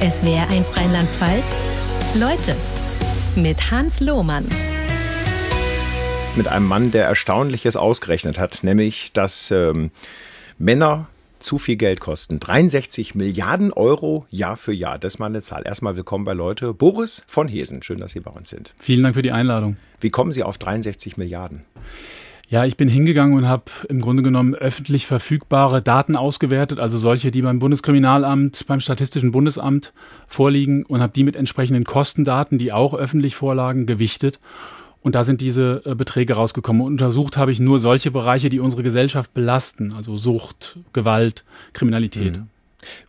SWR1 Rheinland-Pfalz. Leute mit Hans Lohmann. Mit einem Mann, der Erstaunliches ausgerechnet hat, nämlich, dass ähm, Männer zu viel Geld kosten. 63 Milliarden Euro Jahr für Jahr. Das ist mal eine Zahl. Erstmal willkommen bei Leute. Boris von Hesen. Schön, dass Sie bei uns sind. Vielen Dank für die Einladung. Wie kommen Sie auf 63 Milliarden? Ja, ich bin hingegangen und habe im Grunde genommen öffentlich verfügbare Daten ausgewertet, also solche, die beim Bundeskriminalamt, beim Statistischen Bundesamt vorliegen und habe die mit entsprechenden Kostendaten, die auch öffentlich vorlagen, gewichtet. Und da sind diese äh, Beträge rausgekommen. Und untersucht habe ich nur solche Bereiche, die unsere Gesellschaft belasten, also Sucht, Gewalt, Kriminalität. Mhm.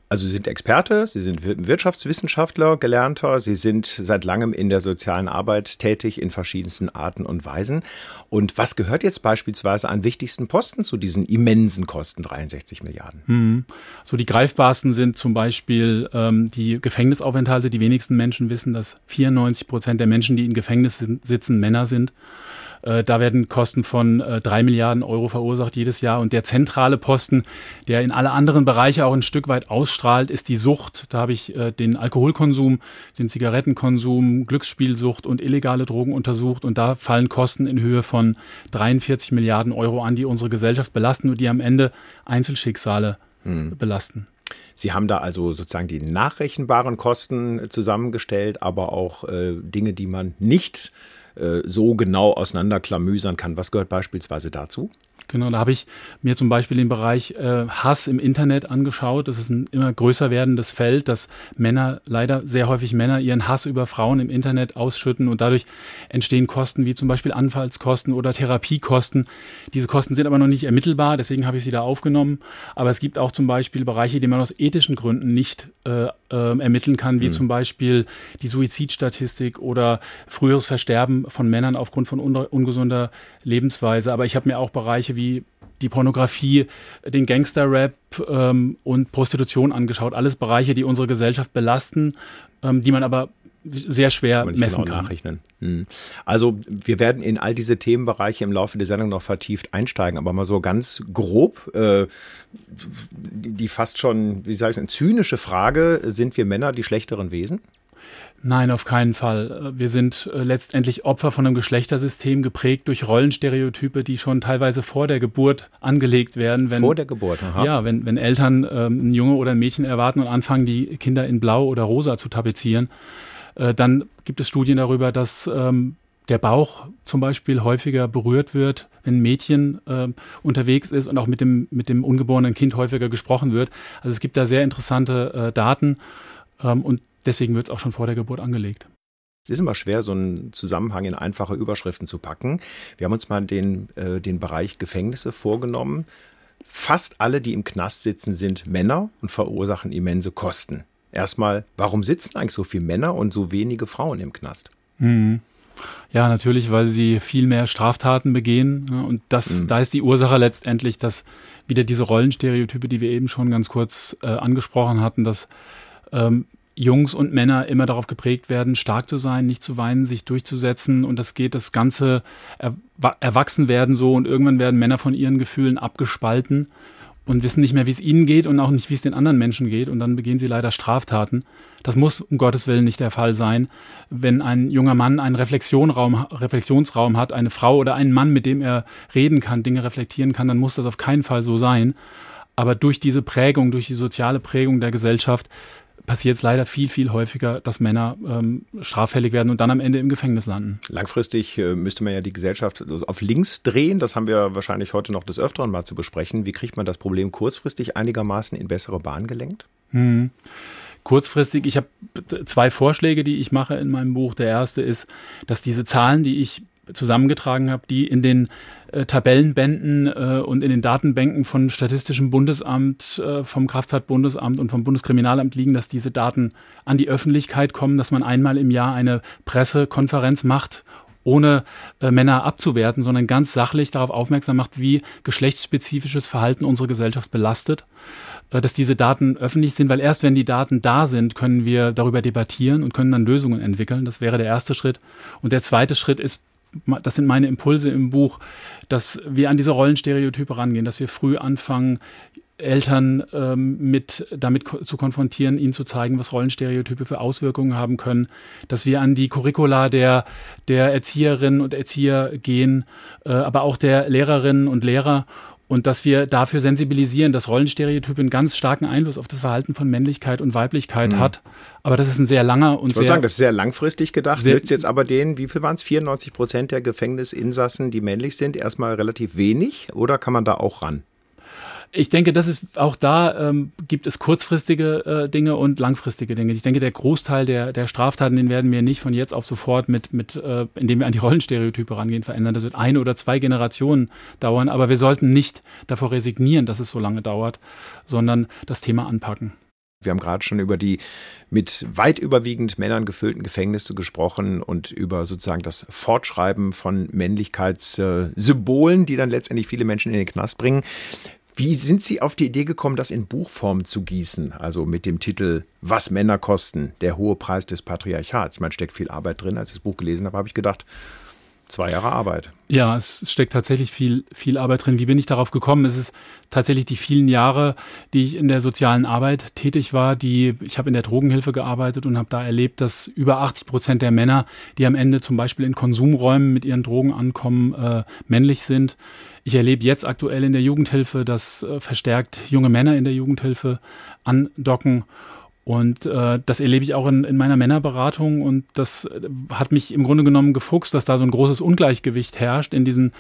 Also Sie sind Experte, Sie sind Wirtschaftswissenschaftler, Gelernter, Sie sind seit langem in der sozialen Arbeit tätig in verschiedensten Arten und Weisen. Und was gehört jetzt beispielsweise an wichtigsten Posten zu diesen immensen Kosten, 63 Milliarden? Hm. So die greifbarsten sind zum Beispiel ähm, die Gefängnisaufenthalte. Die wenigsten Menschen wissen, dass 94 Prozent der Menschen, die in Gefängnis sitzen, Männer sind. Äh, da werden Kosten von äh, drei Milliarden Euro verursacht jedes Jahr. Und der zentrale Posten, der in alle anderen Bereiche auch ein Stück weit ausstrahlt, ist die Sucht. Da habe ich äh, den Alkoholkonsum, den Zigarettenkonsum, Glücksspielsucht und illegale Drogen untersucht. Und da fallen Kosten in Höhe von 43 Milliarden Euro an, die unsere Gesellschaft belasten und die am Ende Einzelschicksale hm. belasten. Sie haben da also sozusagen die nachrechenbaren Kosten zusammengestellt, aber auch äh, Dinge, die man nicht so genau auseinanderklamüsern kann. Was gehört beispielsweise dazu? Genau, da habe ich mir zum Beispiel den Bereich äh, Hass im Internet angeschaut. Das ist ein immer größer werdendes Feld, dass Männer, leider sehr häufig Männer, ihren Hass über Frauen im Internet ausschütten und dadurch entstehen Kosten wie zum Beispiel Anfallskosten oder Therapiekosten. Diese Kosten sind aber noch nicht ermittelbar, deswegen habe ich sie da aufgenommen. Aber es gibt auch zum Beispiel Bereiche, die man aus ethischen Gründen nicht äh, äh, ermitteln kann, wie mhm. zum Beispiel die Suizidstatistik oder früheres Versterben von Männern aufgrund von un ungesunder Lebensweise. Aber ich habe mir auch Bereiche wie die Pornografie, den Gangster-Rap ähm, und Prostitution angeschaut. Alles Bereiche, die unsere Gesellschaft belasten, ähm, die man aber sehr schwer messen genau kann. Nachrechnen. Hm. Also wir werden in all diese Themenbereiche im Laufe der Sendung noch vertieft einsteigen, aber mal so ganz grob äh, die fast schon, wie sage ich, eine zynische Frage: Sind wir Männer die schlechteren Wesen? Nein, auf keinen Fall. Wir sind äh, letztendlich Opfer von einem Geschlechtersystem geprägt durch Rollenstereotype, die schon teilweise vor der Geburt angelegt werden. Wenn, vor der Geburt, aha. Ja, wenn, wenn Eltern ähm, ein Junge oder ein Mädchen erwarten und anfangen, die Kinder in Blau oder Rosa zu tapezieren, äh, dann gibt es Studien darüber, dass ähm, der Bauch zum Beispiel häufiger berührt wird, wenn ein Mädchen äh, unterwegs ist und auch mit dem, mit dem ungeborenen Kind häufiger gesprochen wird. Also es gibt da sehr interessante äh, Daten ähm, und deswegen wird es auch schon vor der Geburt angelegt. Es ist immer schwer, so einen Zusammenhang in einfache Überschriften zu packen. Wir haben uns mal den, äh, den Bereich Gefängnisse vorgenommen. Fast alle, die im Knast sitzen, sind Männer und verursachen immense Kosten. Erstmal, warum sitzen eigentlich so viele Männer und so wenige Frauen im Knast? Mhm. Ja, natürlich, weil sie viel mehr Straftaten begehen. Und das, mhm. da ist die Ursache letztendlich, dass wieder diese Rollenstereotype, die wir eben schon ganz kurz äh, angesprochen hatten, dass ähm, Jungs und Männer immer darauf geprägt werden, stark zu sein, nicht zu weinen, sich durchzusetzen. Und das geht das ganze Erwachsenwerden so und irgendwann werden Männer von ihren Gefühlen abgespalten und wissen nicht mehr, wie es ihnen geht und auch nicht, wie es den anderen Menschen geht. Und dann begehen sie leider Straftaten. Das muss um Gottes Willen nicht der Fall sein. Wenn ein junger Mann einen Reflexionsraum, Reflexionsraum hat, eine Frau oder einen Mann, mit dem er reden kann, Dinge reflektieren kann, dann muss das auf keinen Fall so sein. Aber durch diese Prägung, durch die soziale Prägung der Gesellschaft passiert es leider viel, viel häufiger, dass Männer ähm, straffällig werden und dann am Ende im Gefängnis landen. Langfristig äh, müsste man ja die Gesellschaft auf links drehen. Das haben wir wahrscheinlich heute noch des Öfteren mal zu besprechen. Wie kriegt man das Problem kurzfristig einigermaßen in bessere Bahn gelenkt? Hm kurzfristig, ich habe zwei Vorschläge, die ich mache in meinem Buch. Der erste ist, dass diese Zahlen, die ich zusammengetragen habe, die in den äh, Tabellenbänden äh, und in den Datenbänken von Statistischem Bundesamt, äh, vom Kraftfahrtbundesamt und vom Bundeskriminalamt liegen, dass diese Daten an die Öffentlichkeit kommen, dass man einmal im Jahr eine Pressekonferenz macht ohne äh, Männer abzuwerten, sondern ganz sachlich darauf aufmerksam macht, wie geschlechtsspezifisches Verhalten unsere Gesellschaft belastet, äh, dass diese Daten öffentlich sind, weil erst wenn die Daten da sind, können wir darüber debattieren und können dann Lösungen entwickeln. Das wäre der erste Schritt. Und der zweite Schritt ist das sind meine Impulse im Buch, dass wir an diese Rollenstereotype rangehen, dass wir früh anfangen, Eltern ähm, mit, damit ko zu konfrontieren, ihnen zu zeigen, was Rollenstereotype für Auswirkungen haben können, dass wir an die Curricula der, der Erzieherinnen und Erzieher gehen, äh, aber auch der Lehrerinnen und Lehrer und dass wir dafür sensibilisieren, dass Rollenstereotype einen ganz starken Einfluss auf das Verhalten von Männlichkeit und Weiblichkeit mhm. hat. Aber das ist ein sehr langer und ich würde sagen, das ist sehr langfristig gedacht. Nützt jetzt aber denen, wie viel waren es? 94 Prozent der Gefängnisinsassen, die männlich sind, erstmal relativ wenig oder kann man da auch ran? Ich denke, das ist auch da ähm, gibt es kurzfristige äh, Dinge und langfristige Dinge. Ich denke, der Großteil der, der Straftaten, den werden wir nicht von jetzt auf sofort mit, mit äh, indem wir an die Rollenstereotype rangehen, verändern. Das wird eine oder zwei Generationen dauern, aber wir sollten nicht davor resignieren, dass es so lange dauert, sondern das Thema anpacken. Wir haben gerade schon über die mit weit überwiegend Männern gefüllten Gefängnisse gesprochen und über sozusagen das Fortschreiben von Männlichkeitssymbolen, die dann letztendlich viele Menschen in den Knast bringen. Wie sind Sie auf die Idee gekommen, das in Buchform zu gießen? Also mit dem Titel Was Männer kosten, der hohe Preis des Patriarchats. Man steckt viel Arbeit drin. Als ich das Buch gelesen habe, habe ich gedacht, Zwei Jahre Arbeit. Ja, es steckt tatsächlich viel, viel Arbeit drin. Wie bin ich darauf gekommen? Es ist tatsächlich die vielen Jahre, die ich in der sozialen Arbeit tätig war. Die, ich habe in der Drogenhilfe gearbeitet und habe da erlebt, dass über 80 Prozent der Männer, die am Ende zum Beispiel in Konsumräumen mit ihren Drogen ankommen, äh, männlich sind. Ich erlebe jetzt aktuell in der Jugendhilfe, dass äh, verstärkt junge Männer in der Jugendhilfe andocken. Und äh, das erlebe ich auch in, in meiner Männerberatung und das hat mich im Grunde genommen gefuchst, dass da so ein großes Ungleichgewicht herrscht in diesen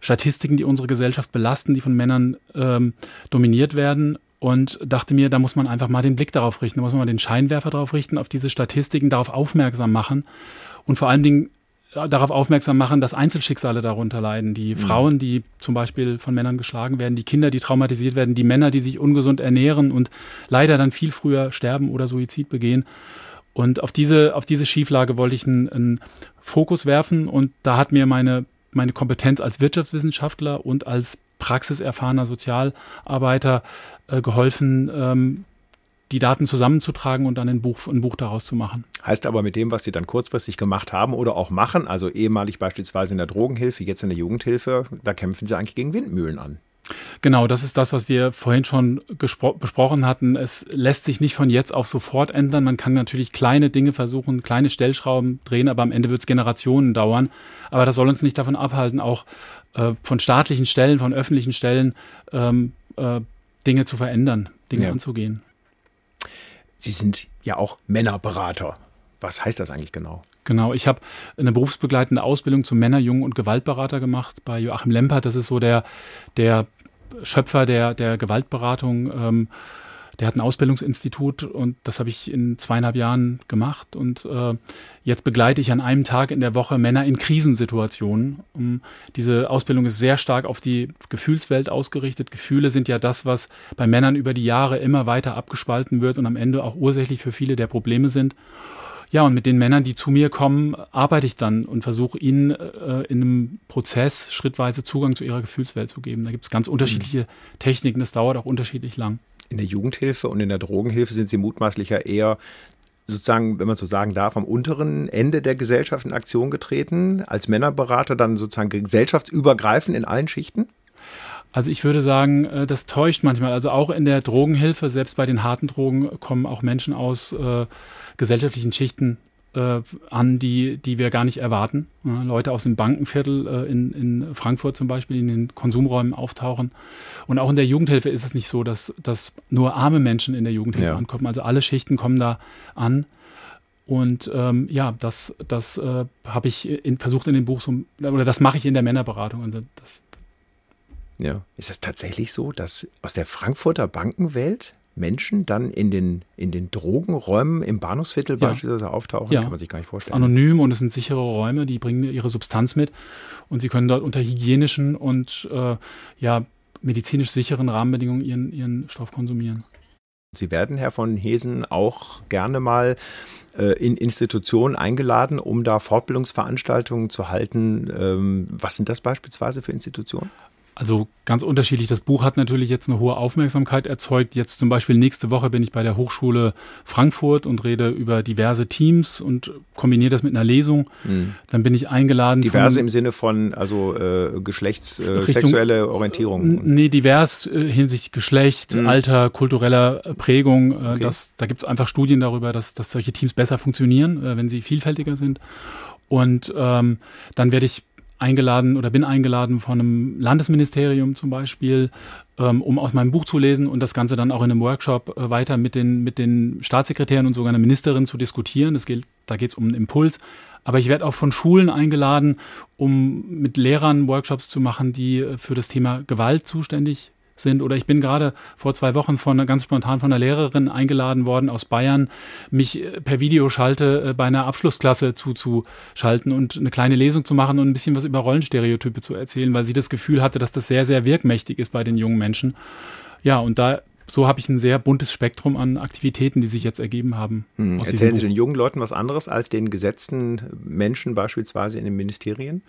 Statistiken, die unsere Gesellschaft belasten, die von Männern ähm, dominiert werden. Und dachte mir, da muss man einfach mal den Blick darauf richten, da muss man mal den Scheinwerfer darauf richten, auf diese Statistiken, darauf aufmerksam machen und vor allen Dingen darauf aufmerksam machen, dass Einzelschicksale darunter leiden. Die mhm. Frauen, die zum Beispiel von Männern geschlagen werden, die Kinder, die traumatisiert werden, die Männer, die sich ungesund ernähren und leider dann viel früher sterben oder Suizid begehen. Und auf diese, auf diese Schieflage wollte ich einen, einen Fokus werfen und da hat mir meine, meine Kompetenz als Wirtschaftswissenschaftler und als praxiserfahrener Sozialarbeiter äh, geholfen, ähm, die Daten zusammenzutragen und dann ein Buch, ein Buch daraus zu machen. Heißt aber mit dem, was Sie dann kurzfristig gemacht haben oder auch machen, also ehemalig beispielsweise in der Drogenhilfe, jetzt in der Jugendhilfe, da kämpfen Sie eigentlich gegen Windmühlen an. Genau, das ist das, was wir vorhin schon besprochen hatten. Es lässt sich nicht von jetzt auf sofort ändern. Man kann natürlich kleine Dinge versuchen, kleine Stellschrauben drehen, aber am Ende wird es Generationen dauern. Aber das soll uns nicht davon abhalten, auch äh, von staatlichen Stellen, von öffentlichen Stellen ähm, äh, Dinge zu verändern, Dinge ja. anzugehen. Sie sind ja auch Männerberater. Was heißt das eigentlich genau? Genau, ich habe eine berufsbegleitende Ausbildung zum Männer-, Jungen- und Gewaltberater gemacht bei Joachim Lempert. Das ist so der, der Schöpfer der, der Gewaltberatung. Ähm, der hat ein Ausbildungsinstitut und das habe ich in zweieinhalb Jahren gemacht. Und äh, jetzt begleite ich an einem Tag in der Woche Männer in Krisensituationen. Um, diese Ausbildung ist sehr stark auf die Gefühlswelt ausgerichtet. Gefühle sind ja das, was bei Männern über die Jahre immer weiter abgespalten wird und am Ende auch ursächlich für viele der Probleme sind. Ja, und mit den Männern, die zu mir kommen, arbeite ich dann und versuche ihnen äh, in einem Prozess schrittweise Zugang zu ihrer Gefühlswelt zu geben. Da gibt es ganz unterschiedliche mhm. Techniken, das dauert auch unterschiedlich lang in der Jugendhilfe und in der Drogenhilfe sind sie mutmaßlicher eher sozusagen, wenn man so sagen darf, am unteren Ende der Gesellschaft in Aktion getreten, als Männerberater dann sozusagen gesellschaftsübergreifend in allen Schichten? Also ich würde sagen, äh, das täuscht manchmal. Also auch in der Drogenhilfe, selbst bei den harten Drogen, kommen auch Menschen aus äh, gesellschaftlichen Schichten an, die, die wir gar nicht erwarten. Leute aus dem Bankenviertel äh, in, in Frankfurt zum Beispiel, die in den Konsumräumen auftauchen. Und auch in der Jugendhilfe ist es nicht so, dass, dass nur arme Menschen in der Jugendhilfe ja. ankommen. Also alle Schichten kommen da an. Und ähm, ja, das, das äh, habe ich in, versucht in dem Buch so, oder das mache ich in der Männerberatung. Also das, ja. Ist das tatsächlich so, dass aus der Frankfurter Bankenwelt Menschen dann in den, in den Drogenräumen im Bahnhofsviertel ja. beispielsweise auftauchen, ja. kann man sich gar nicht vorstellen. Anonym und es sind sichere Räume, die bringen ihre Substanz mit und sie können dort unter hygienischen und äh, ja, medizinisch sicheren Rahmenbedingungen ihren, ihren Stoff konsumieren. Sie werden, Herr von Hesen, auch gerne mal äh, in Institutionen eingeladen, um da Fortbildungsveranstaltungen zu halten. Ähm, was sind das beispielsweise für Institutionen? Also ganz unterschiedlich. Das Buch hat natürlich jetzt eine hohe Aufmerksamkeit erzeugt. Jetzt zum Beispiel nächste Woche bin ich bei der Hochschule Frankfurt und rede über diverse Teams und kombiniere das mit einer Lesung. Mhm. Dann bin ich eingeladen. Diverse von, im Sinne von also äh, geschlechtssexuelle äh, Orientierung. Nee, divers äh, hinsichtlich Geschlecht, mhm. Alter, kultureller Prägung. Äh, okay. das, da gibt es einfach Studien darüber, dass, dass solche Teams besser funktionieren, äh, wenn sie vielfältiger sind. Und ähm, dann werde ich eingeladen oder bin eingeladen von einem Landesministerium zum Beispiel, ähm, um aus meinem Buch zu lesen und das Ganze dann auch in einem Workshop äh, weiter mit den, mit den Staatssekretären und sogar einer Ministerin zu diskutieren. Das geht, da geht es um einen Impuls. Aber ich werde auch von Schulen eingeladen, um mit Lehrern Workshops zu machen, die äh, für das Thema Gewalt zuständig sind. Oder ich bin gerade vor zwei Wochen von ganz spontan von einer Lehrerin eingeladen worden aus Bayern, mich äh, per Videoschalte äh, bei einer Abschlussklasse zuzuschalten und eine kleine Lesung zu machen und ein bisschen was über Rollenstereotype zu erzählen, weil sie das Gefühl hatte, dass das sehr, sehr wirkmächtig ist bei den jungen Menschen. Ja, und da so habe ich ein sehr buntes Spektrum an Aktivitäten, die sich jetzt ergeben haben. Hm. Erzählen Sie den jungen Leuten was anderes als den gesetzten Menschen beispielsweise in den Ministerien?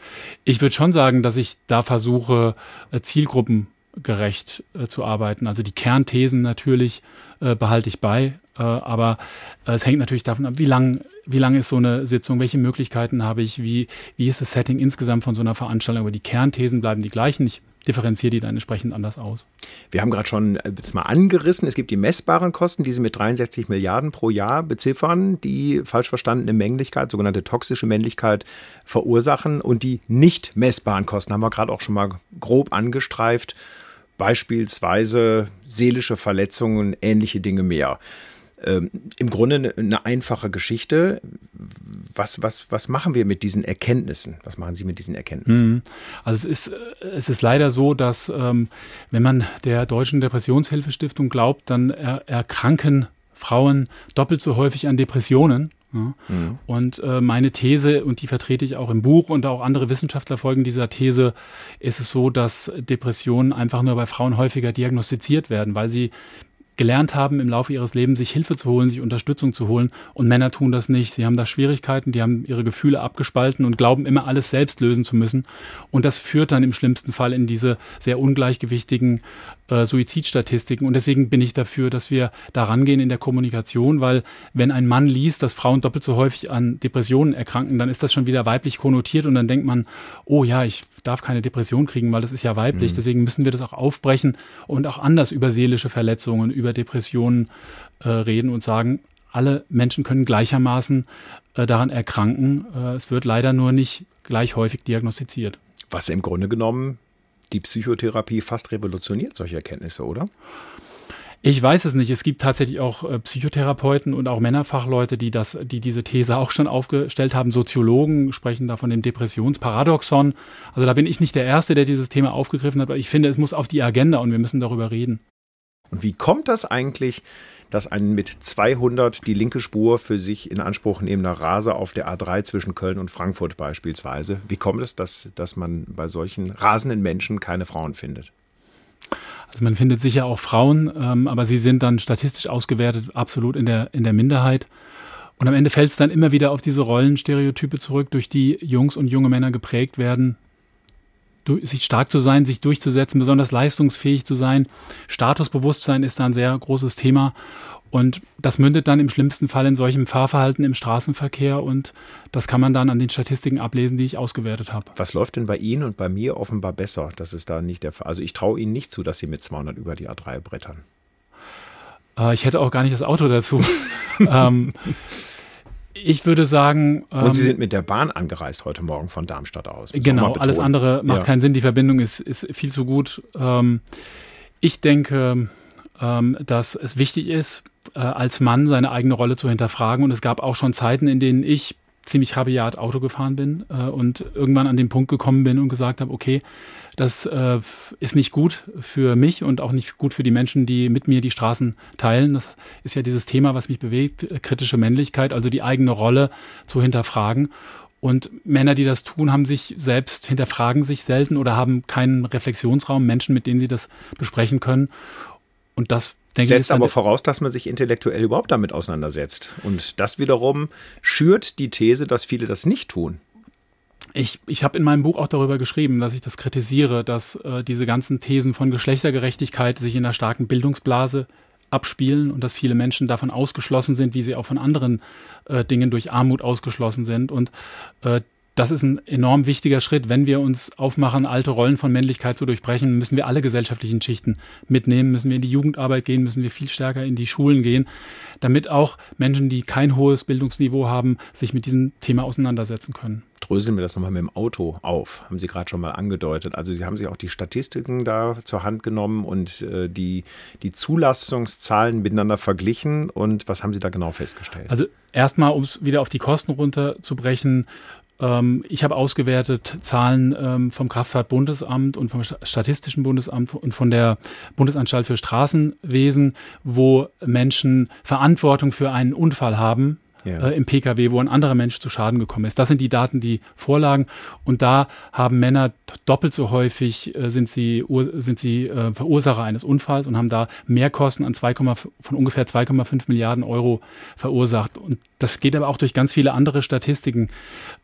Ich würde schon sagen, dass ich da versuche, äh, Zielgruppen gerecht äh, zu arbeiten. Also die Kernthesen natürlich äh, behalte ich bei, äh, aber äh, es hängt natürlich davon ab, wie lang, wie lang ist so eine Sitzung, welche Möglichkeiten habe ich, wie, wie ist das Setting insgesamt von so einer Veranstaltung. Aber die Kernthesen bleiben die gleichen. Ich differenziere die dann entsprechend anders aus. Wir haben gerade schon jetzt äh, mal angerissen, es gibt die messbaren Kosten, die Sie mit 63 Milliarden pro Jahr beziffern, die falsch verstandene Männlichkeit, sogenannte toxische Männlichkeit verursachen und die nicht messbaren Kosten haben wir gerade auch schon mal grob angestreift beispielsweise seelische Verletzungen, ähnliche Dinge mehr. Ähm, Im Grunde eine einfache Geschichte. Was, was, was machen wir mit diesen Erkenntnissen? Was machen Sie mit diesen Erkenntnissen? Mhm. Also es ist, es ist leider so, dass ähm, wenn man der Deutschen Depressionshilfestiftung glaubt, dann er, erkranken Frauen doppelt so häufig an Depressionen ja. Mhm. Und äh, meine These, und die vertrete ich auch im Buch und auch andere Wissenschaftler folgen dieser These, ist es so, dass Depressionen einfach nur bei Frauen häufiger diagnostiziert werden, weil sie gelernt haben, im Laufe ihres Lebens sich Hilfe zu holen, sich Unterstützung zu holen. Und Männer tun das nicht. Sie haben da Schwierigkeiten, die haben ihre Gefühle abgespalten und glauben immer alles selbst lösen zu müssen. Und das führt dann im schlimmsten Fall in diese sehr ungleichgewichtigen äh, Suizidstatistiken. Und deswegen bin ich dafür, dass wir da rangehen in der Kommunikation, weil wenn ein Mann liest, dass Frauen doppelt so häufig an Depressionen erkranken, dann ist das schon wieder weiblich konnotiert und dann denkt man, oh ja, ich darf keine Depression kriegen, weil das ist ja weiblich. Mhm. Deswegen müssen wir das auch aufbrechen und auch anders über seelische Verletzungen, über Depressionen äh, reden und sagen, alle Menschen können gleichermaßen äh, daran erkranken. Äh, es wird leider nur nicht gleich häufig diagnostiziert. Was im Grunde genommen die Psychotherapie fast revolutioniert, solche Erkenntnisse, oder? Ich weiß es nicht. Es gibt tatsächlich auch äh, Psychotherapeuten und auch Männerfachleute, die das, die diese These auch schon aufgestellt haben. Soziologen sprechen da von dem Depressionsparadoxon. Also da bin ich nicht der Erste, der dieses Thema aufgegriffen hat, aber ich finde, es muss auf die Agenda und wir müssen darüber reden. Und wie kommt das eigentlich, dass ein mit 200 die linke Spur für sich in Anspruch nehmender Raser auf der A3 zwischen Köln und Frankfurt beispielsweise, wie kommt es, dass, dass man bei solchen rasenden Menschen keine Frauen findet? Also man findet sicher auch Frauen, ähm, aber sie sind dann statistisch ausgewertet absolut in der, in der Minderheit. Und am Ende fällt es dann immer wieder auf diese Rollenstereotype zurück, durch die Jungs und junge Männer geprägt werden, sich stark zu sein, sich durchzusetzen, besonders leistungsfähig zu sein. Statusbewusstsein ist da ein sehr großes Thema. Und das mündet dann im schlimmsten Fall in solchem Fahrverhalten im Straßenverkehr und das kann man dann an den Statistiken ablesen, die ich ausgewertet habe. Was läuft denn bei Ihnen und bei mir offenbar besser? Das ist da nicht der Fall. Also ich traue Ihnen nicht zu, dass Sie mit 200 über die A3 brettern. Äh, ich hätte auch gar nicht das Auto dazu. ähm, ich würde sagen. Ähm, und Sie ähm, sind mit der Bahn angereist heute Morgen von Darmstadt aus. Genau, alles andere macht ja. keinen Sinn. Die Verbindung ist, ist viel zu gut. Ähm, ich denke, ähm, dass es wichtig ist, äh, als Mann seine eigene Rolle zu hinterfragen. Und es gab auch schon Zeiten, in denen ich ziemlich rabiat Auto gefahren bin äh, und irgendwann an den Punkt gekommen bin und gesagt habe, okay, das äh, ist nicht gut für mich und auch nicht gut für die Menschen, die mit mir die Straßen teilen. Das ist ja dieses Thema, was mich bewegt, äh, kritische Männlichkeit, also die eigene Rolle zu hinterfragen. Und Männer, die das tun, haben sich selbst, hinterfragen sich selten oder haben keinen Reflexionsraum, Menschen, mit denen sie das besprechen können. Und das denke Setzt aber voraus, dass man sich intellektuell überhaupt damit auseinandersetzt. Und das wiederum schürt die These, dass viele das nicht tun. Ich, ich habe in meinem Buch auch darüber geschrieben, dass ich das kritisiere, dass äh, diese ganzen Thesen von Geschlechtergerechtigkeit sich in einer starken Bildungsblase abspielen und dass viele Menschen davon ausgeschlossen sind, wie sie auch von anderen äh, Dingen durch Armut ausgeschlossen sind. Und äh, das ist ein enorm wichtiger Schritt. Wenn wir uns aufmachen, alte Rollen von Männlichkeit zu durchbrechen, müssen wir alle gesellschaftlichen Schichten mitnehmen, müssen wir in die Jugendarbeit gehen, müssen wir viel stärker in die Schulen gehen, damit auch Menschen, die kein hohes Bildungsniveau haben, sich mit diesem Thema auseinandersetzen können. Dröseln wir das nochmal mit dem Auto auf, haben Sie gerade schon mal angedeutet. Also Sie haben sich auch die Statistiken da zur Hand genommen und äh, die, die Zulassungszahlen miteinander verglichen. Und was haben Sie da genau festgestellt? Also erstmal, um es wieder auf die Kosten runterzubrechen, ähm, ich habe ausgewertet Zahlen ähm, vom Kraftfahrtbundesamt und vom Statistischen Bundesamt und von der Bundesanstalt für Straßenwesen, wo Menschen Verantwortung für einen Unfall haben ja. äh, im Pkw, wo ein anderer Mensch zu Schaden gekommen ist. Das sind die Daten, die vorlagen. Und da haben Männer doppelt so häufig äh, sind sie, sind sie äh, Verursacher eines Unfalls und haben da Mehrkosten an 2, von ungefähr 2,5 Milliarden Euro verursacht. Und das geht aber auch durch ganz viele andere Statistiken.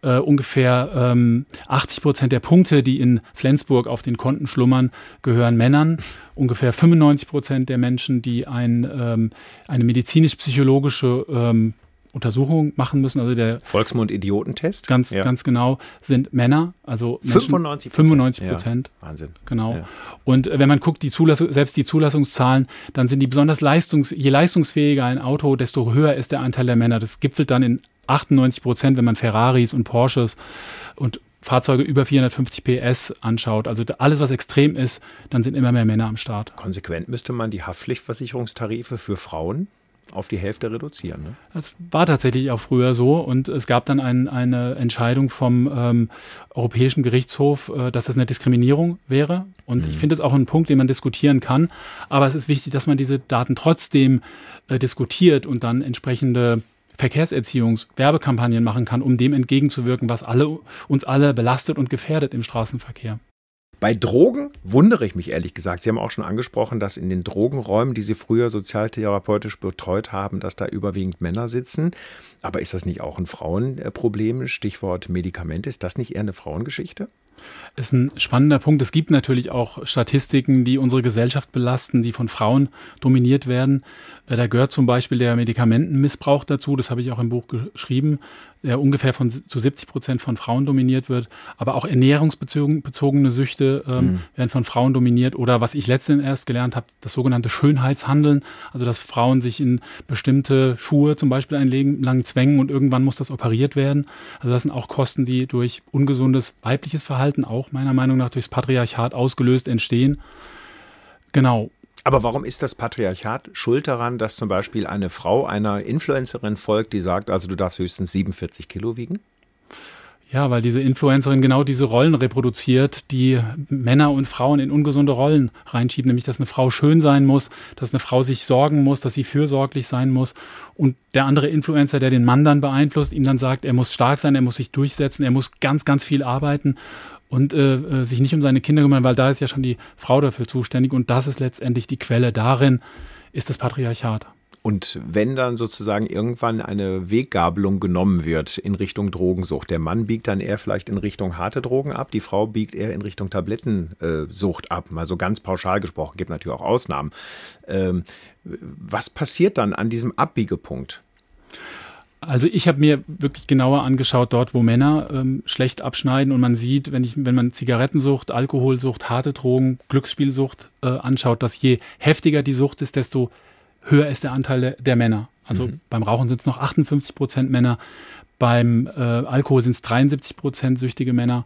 Äh, ungefähr ähm, 80 Prozent der Punkte, die in Flensburg auf den Konten schlummern, gehören Männern. Ungefähr 95 Prozent der Menschen, die ein, ähm, eine medizinisch-psychologische ähm, Untersuchung machen müssen. Also der Volksmund-Idiotentest. Ganz, ja. ganz genau, sind Männer, also Menschen, 95 95 Prozent. Ja, Wahnsinn. Genau. Ja. Und wenn man guckt, die Zulassung, selbst die Zulassungszahlen, dann sind die besonders leistungs, je leistungsfähiger ein Auto, desto höher ist der Anteil der Männer. Das gipfelt dann in 98 Prozent, wenn man Ferraris und Porsches und Fahrzeuge über 450 PS anschaut, also alles, was extrem ist, dann sind immer mehr Männer am Start. Konsequent müsste man die Haftpflichtversicherungstarife für Frauen auf die Hälfte reduzieren. Ne? Das war tatsächlich auch früher so und es gab dann ein, eine Entscheidung vom ähm, Europäischen Gerichtshof, äh, dass das eine Diskriminierung wäre. Und mhm. ich finde es auch ein Punkt, den man diskutieren kann. Aber es ist wichtig, dass man diese Daten trotzdem äh, diskutiert und dann entsprechende Verkehrserziehungs-, Werbekampagnen machen kann, um dem entgegenzuwirken, was alle, uns alle belastet und gefährdet im Straßenverkehr. Bei Drogen wundere ich mich ehrlich gesagt. Sie haben auch schon angesprochen, dass in den Drogenräumen, die Sie früher sozialtherapeutisch betreut haben, dass da überwiegend Männer sitzen. Aber ist das nicht auch ein Frauenproblem? Stichwort Medikamente. Ist das nicht eher eine Frauengeschichte? Ist ein spannender Punkt. Es gibt natürlich auch Statistiken, die unsere Gesellschaft belasten, die von Frauen dominiert werden. Äh, da gehört zum Beispiel der Medikamentenmissbrauch dazu. Das habe ich auch im Buch geschrieben der ungefähr von, zu 70 Prozent von Frauen dominiert wird. Aber auch ernährungsbezogene Süchte ähm, mhm. werden von Frauen dominiert. Oder was ich letztens erst gelernt habe, das sogenannte Schönheitshandeln. Also dass Frauen sich in bestimmte Schuhe zum Beispiel ein Leben lang zwängen und irgendwann muss das operiert werden. Also das sind auch Kosten, die durch ungesundes weibliches Verhalten auch meiner Meinung nach durchs Patriarchat ausgelöst entstehen. Genau. Aber warum ist das Patriarchat schuld daran, dass zum Beispiel eine Frau einer Influencerin folgt, die sagt, also du darfst höchstens 47 Kilo wiegen? Ja, weil diese Influencerin genau diese Rollen reproduziert, die Männer und Frauen in ungesunde Rollen reinschieben, nämlich dass eine Frau schön sein muss, dass eine Frau sich sorgen muss, dass sie fürsorglich sein muss. Und der andere Influencer, der den Mann dann beeinflusst, ihm dann sagt, er muss stark sein, er muss sich durchsetzen, er muss ganz, ganz viel arbeiten und äh, äh, sich nicht um seine Kinder kümmern, weil da ist ja schon die Frau dafür zuständig und das ist letztendlich die Quelle darin, ist das Patriarchat. Und wenn dann sozusagen irgendwann eine Weggabelung genommen wird in Richtung Drogensucht, der Mann biegt dann eher vielleicht in Richtung harte Drogen ab, die Frau biegt eher in Richtung Tablettensucht ab, mal so ganz pauschal gesprochen, gibt natürlich auch Ausnahmen. Ähm, was passiert dann an diesem Abbiegepunkt? Also ich habe mir wirklich genauer angeschaut, dort wo Männer ähm, schlecht abschneiden und man sieht, wenn, ich, wenn man Zigarettensucht, Alkoholsucht, harte Drogen, Glücksspielsucht äh, anschaut, dass je heftiger die Sucht ist, desto höher ist der Anteil der, der Männer. Also mhm. beim Rauchen sind es noch 58 Prozent Männer, beim äh, Alkohol sind es 73 Prozent süchtige Männer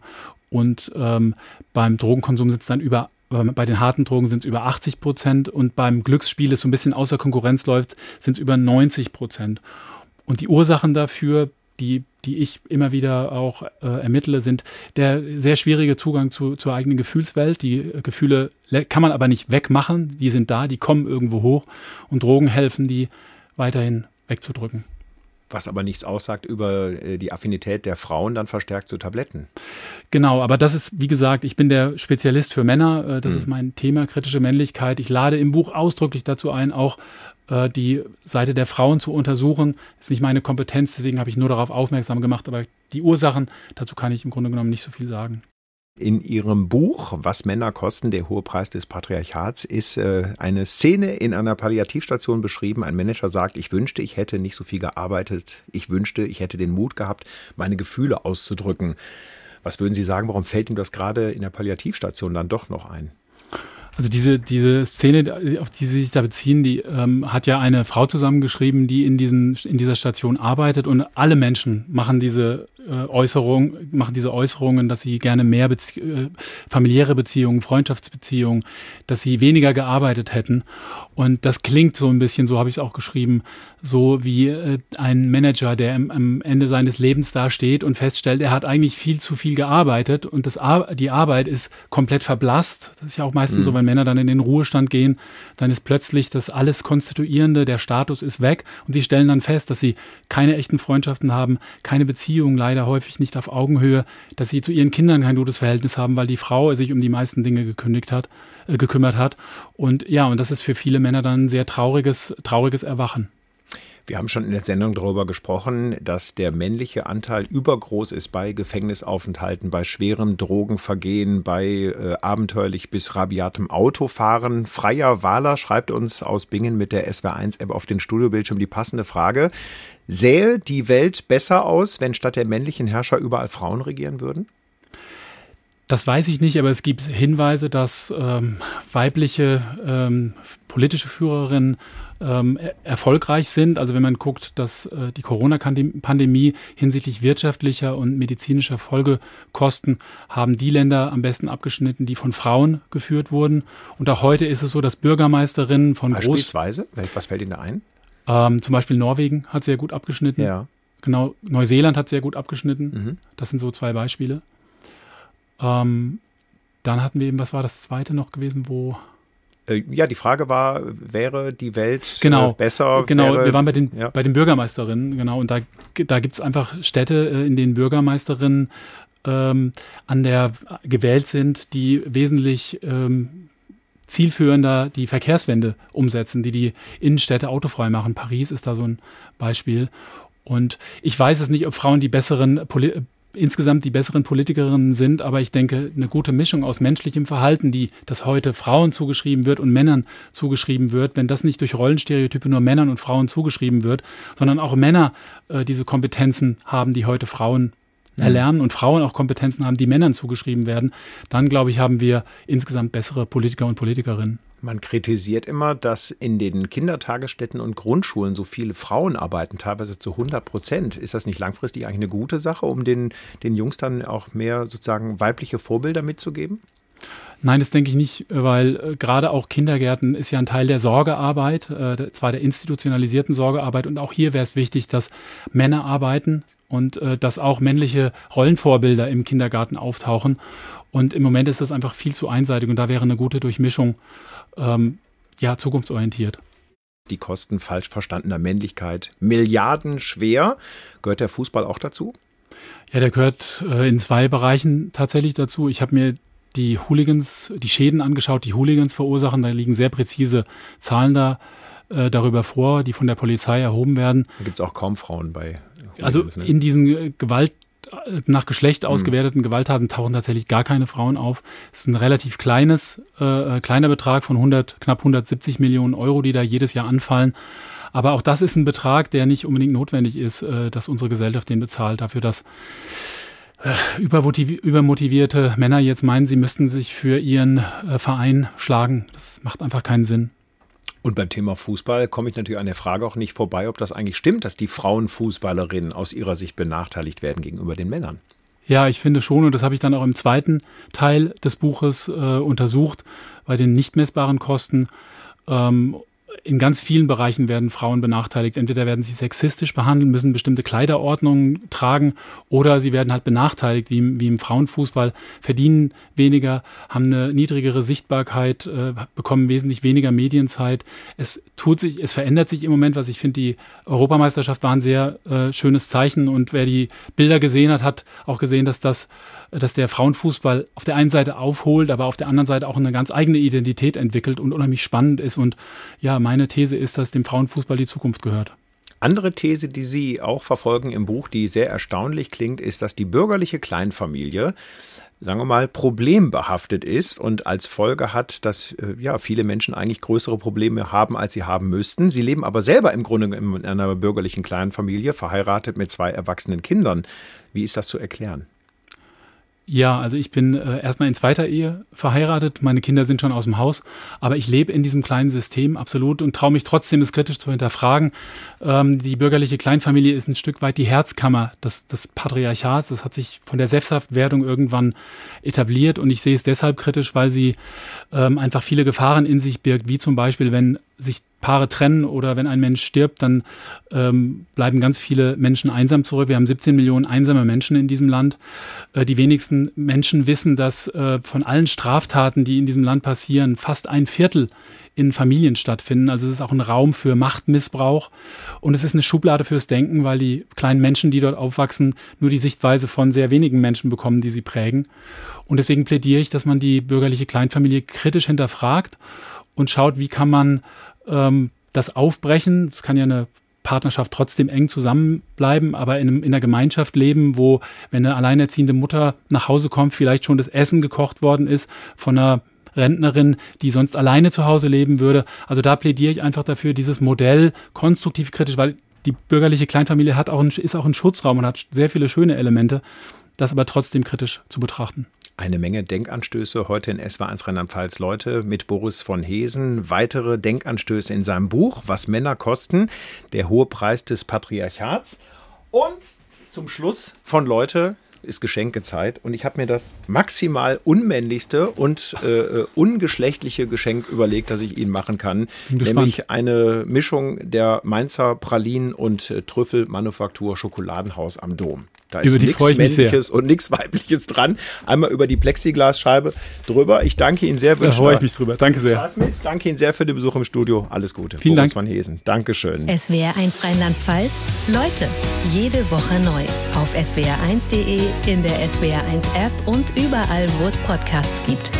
und ähm, beim Drogenkonsum sind es dann über bei den harten Drogen sind es über 80 Prozent und beim Glücksspiel, das so ein bisschen außer Konkurrenz läuft, sind es über 90 Prozent. Und die Ursachen dafür, die, die ich immer wieder auch äh, ermittle, sind der sehr schwierige Zugang zu, zur eigenen Gefühlswelt. Die Gefühle kann man aber nicht wegmachen, die sind da, die kommen irgendwo hoch und Drogen helfen, die weiterhin wegzudrücken. was aber nichts aussagt über äh, die Affinität der Frauen dann verstärkt zu Tabletten. Genau, aber das ist, wie gesagt, ich bin der Spezialist für Männer. Äh, das mhm. ist mein Thema, kritische Männlichkeit. Ich lade im Buch ausdrücklich dazu ein, auch äh, die Seite der Frauen zu untersuchen. Ist nicht meine Kompetenz, deswegen habe ich nur darauf aufmerksam gemacht. Aber die Ursachen, dazu kann ich im Grunde genommen nicht so viel sagen. In Ihrem Buch Was Männer kosten, der hohe Preis des Patriarchats, ist äh, eine Szene in einer Palliativstation beschrieben. Ein Manager sagt, ich wünschte, ich hätte nicht so viel gearbeitet. Ich wünschte, ich hätte den Mut gehabt, meine Gefühle auszudrücken. Was würden Sie sagen, warum fällt ihm das gerade in der Palliativstation dann doch noch ein? Also diese, diese Szene, auf die Sie sich da beziehen, die ähm, hat ja eine Frau zusammengeschrieben, die in, diesen, in dieser Station arbeitet und alle Menschen machen diese äh, Äußerung, machen diese Äußerungen, dass sie gerne mehr Bezie äh, familiäre Beziehungen, Freundschaftsbeziehungen, dass sie weniger gearbeitet hätten. Und das klingt so ein bisschen, so habe ich es auch geschrieben, so wie äh, ein Manager, der am, am Ende seines Lebens da steht und feststellt, er hat eigentlich viel zu viel gearbeitet und das Ar die Arbeit ist komplett verblasst. Das ist ja auch meistens mhm. so, wenn Männer dann in den Ruhestand gehen, dann ist plötzlich das alles Konstituierende, der Status ist weg und sie stellen dann fest, dass sie keine echten Freundschaften haben, keine Beziehungen leider leider häufig nicht auf Augenhöhe, dass sie zu ihren Kindern kein gutes Verhältnis haben, weil die Frau sich um die meisten Dinge gekündigt hat, äh, gekümmert hat. Und ja, und das ist für viele Männer dann ein sehr trauriges, trauriges Erwachen. Wir haben schon in der Sendung darüber gesprochen, dass der männliche Anteil übergroß ist bei Gefängnisaufenthalten, bei schwerem Drogenvergehen, bei äh, abenteuerlich bis rabiatem Autofahren. Freier Wahler schreibt uns aus Bingen mit der SW1-App auf den Studiobildschirm die passende Frage. Sähe die Welt besser aus, wenn statt der männlichen Herrscher überall Frauen regieren würden? Das weiß ich nicht, aber es gibt Hinweise, dass ähm, weibliche ähm, politische Führerinnen ähm, erfolgreich sind. Also wenn man guckt, dass äh, die Corona-Pandemie hinsichtlich wirtschaftlicher und medizinischer Folgekosten haben die Länder am besten abgeschnitten, die von Frauen geführt wurden. Und auch heute ist es so, dass Bürgermeisterinnen von Beispielsweise, Groß was fällt Ihnen da ein? Ähm, zum Beispiel Norwegen hat sehr gut abgeschnitten. Ja. Genau, Neuseeland hat sehr gut abgeschnitten. Mhm. Das sind so zwei Beispiele. Ähm, dann hatten wir eben, was war das zweite noch gewesen, wo äh, ja, die Frage war, wäre die Welt äh, genau, besser? Genau, wäre, wir waren bei den, ja. bei den Bürgermeisterinnen, genau, und da, da gibt es einfach Städte, äh, in denen Bürgermeisterinnen ähm, an der gewählt sind, die wesentlich ähm, zielführender die Verkehrswende umsetzen, die die Innenstädte autofrei machen. Paris ist da so ein Beispiel. Und ich weiß es nicht, ob Frauen die besseren insgesamt die besseren Politikerinnen sind, aber ich denke, eine gute Mischung aus menschlichem Verhalten, die das heute Frauen zugeschrieben wird und Männern zugeschrieben wird, wenn das nicht durch Rollenstereotype nur Männern und Frauen zugeschrieben wird, sondern auch Männer äh, diese Kompetenzen haben, die heute Frauen erlernen und Frauen auch Kompetenzen haben, die Männern zugeschrieben werden, dann glaube ich, haben wir insgesamt bessere Politiker und Politikerinnen. Man kritisiert immer, dass in den Kindertagesstätten und Grundschulen so viele Frauen arbeiten, teilweise zu 100 Prozent. Ist das nicht langfristig eigentlich eine gute Sache, um den, den Jungs dann auch mehr sozusagen weibliche Vorbilder mitzugeben? Nein, das denke ich nicht, weil äh, gerade auch Kindergärten ist ja ein Teil der Sorgearbeit, äh, zwar der institutionalisierten Sorgearbeit. Und auch hier wäre es wichtig, dass Männer arbeiten und äh, dass auch männliche Rollenvorbilder im Kindergarten auftauchen. Und im Moment ist das einfach viel zu einseitig und da wäre eine gute Durchmischung ähm, ja, zukunftsorientiert. Die Kosten falsch verstandener Männlichkeit Milliarden schwer. Gehört der Fußball auch dazu? Ja, der gehört äh, in zwei Bereichen tatsächlich dazu. Ich habe mir die Hooligans, die Schäden angeschaut, die Hooligans verursachen. Da liegen sehr präzise Zahlen da äh, darüber vor, die von der Polizei erhoben werden. Da gibt es auch kaum Frauen bei. Hooligans, also in diesen äh, Gewalt nach Geschlecht mhm. ausgewerteten Gewalttaten tauchen tatsächlich gar keine Frauen auf. Es ist ein relativ kleines, äh, kleiner Betrag von 100, knapp 170 Millionen Euro, die da jedes Jahr anfallen. Aber auch das ist ein Betrag, der nicht unbedingt notwendig ist, äh, dass unsere Gesellschaft den bezahlt, dafür, dass äh, übermotivierte Männer jetzt meinen, sie müssten sich für ihren äh, Verein schlagen. Das macht einfach keinen Sinn. Und beim Thema Fußball komme ich natürlich an der Frage auch nicht vorbei, ob das eigentlich stimmt, dass die Frauenfußballerinnen aus ihrer Sicht benachteiligt werden gegenüber den Männern. Ja, ich finde schon, und das habe ich dann auch im zweiten Teil des Buches äh, untersucht, bei den nicht messbaren Kosten. Ähm, in ganz vielen Bereichen werden Frauen benachteiligt. Entweder werden sie sexistisch behandelt, müssen bestimmte Kleiderordnungen tragen oder sie werden halt benachteiligt, wie im, wie im Frauenfußball, verdienen weniger, haben eine niedrigere Sichtbarkeit, äh, bekommen wesentlich weniger Medienzeit. Es tut sich, es verändert sich im Moment, was ich finde, die Europameisterschaft war ein sehr äh, schönes Zeichen und wer die Bilder gesehen hat, hat auch gesehen, dass das dass der Frauenfußball auf der einen Seite aufholt, aber auf der anderen Seite auch eine ganz eigene Identität entwickelt und unheimlich spannend ist. Und ja, meine These ist, dass dem Frauenfußball die Zukunft gehört. Andere These, die Sie auch verfolgen im Buch, die sehr erstaunlich klingt, ist, dass die bürgerliche Kleinfamilie sagen wir mal, problembehaftet ist und als Folge hat, dass äh, ja viele Menschen eigentlich größere Probleme haben, als sie haben müssten. Sie leben aber selber im Grunde in einer bürgerlichen Kleinfamilie, verheiratet mit zwei erwachsenen Kindern. Wie ist das zu erklären? Ja, also ich bin äh, erstmal in zweiter Ehe verheiratet. Meine Kinder sind schon aus dem Haus, aber ich lebe in diesem kleinen System absolut und traue mich trotzdem, es kritisch zu hinterfragen. Ähm, die bürgerliche Kleinfamilie ist ein Stück weit die Herzkammer des, des Patriarchats. Das hat sich von der Selbsthaftwerdung irgendwann etabliert und ich sehe es deshalb kritisch, weil sie ähm, einfach viele Gefahren in sich birgt, wie zum Beispiel, wenn sich Paare trennen oder wenn ein Mensch stirbt, dann ähm, bleiben ganz viele Menschen einsam zurück. Wir haben 17 Millionen einsame Menschen in diesem Land. Äh, die wenigsten Menschen wissen, dass äh, von allen Straftaten, die in diesem Land passieren, fast ein Viertel in Familien stattfinden. Also es ist auch ein Raum für Machtmissbrauch und es ist eine Schublade fürs Denken, weil die kleinen Menschen, die dort aufwachsen, nur die Sichtweise von sehr wenigen Menschen bekommen, die sie prägen. Und deswegen plädiere ich, dass man die bürgerliche Kleinfamilie kritisch hinterfragt und schaut, wie kann man ähm, das aufbrechen. Es kann ja eine Partnerschaft trotzdem eng zusammenbleiben, aber in, in einer Gemeinschaft leben, wo, wenn eine alleinerziehende Mutter nach Hause kommt, vielleicht schon das Essen gekocht worden ist von einer Rentnerin, die sonst alleine zu Hause leben würde. Also da plädiere ich einfach dafür, dieses Modell konstruktiv kritisch, weil die bürgerliche Kleinfamilie hat auch ein, ist auch ein Schutzraum und hat sehr viele schöne Elemente, das aber trotzdem kritisch zu betrachten eine Menge Denkanstöße heute in SW1 Rheinland-Pfalz Leute mit Boris von Hesen. Weitere Denkanstöße in seinem Buch, Was Männer kosten, der hohe Preis des Patriarchats. Und zum Schluss von Leute ist Geschenkezeit und ich habe mir das maximal unmännlichste und äh, ungeschlechtliche Geschenk überlegt, das ich Ihnen machen kann. Nämlich eine Mischung der Mainzer Pralinen und äh, Trüffelmanufaktur Schokoladenhaus am Dom. Da ist nichts Männliches und nichts Weibliches dran. Einmal über die Plexiglasscheibe drüber. Ich danke Ihnen sehr. Da freue ich mich drüber. Danke sehr. Danke Ihnen sehr für den Besuch im Studio. Alles Gute. Vielen Boris Dank. van Hesen. Dankeschön. SWR 1 Rheinland-Pfalz. Leute, jede Woche neu. Auf swr1.de, in der SWR 1 App und überall, wo es Podcasts gibt.